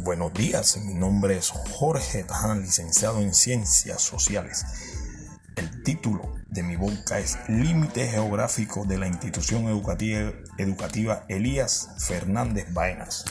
Buenos días, mi nombre es Jorge Taján, licenciado en Ciencias Sociales. El título de mi boca es Límite Geográfico de la Institución Educativa, Educativa Elías Fernández Baenas.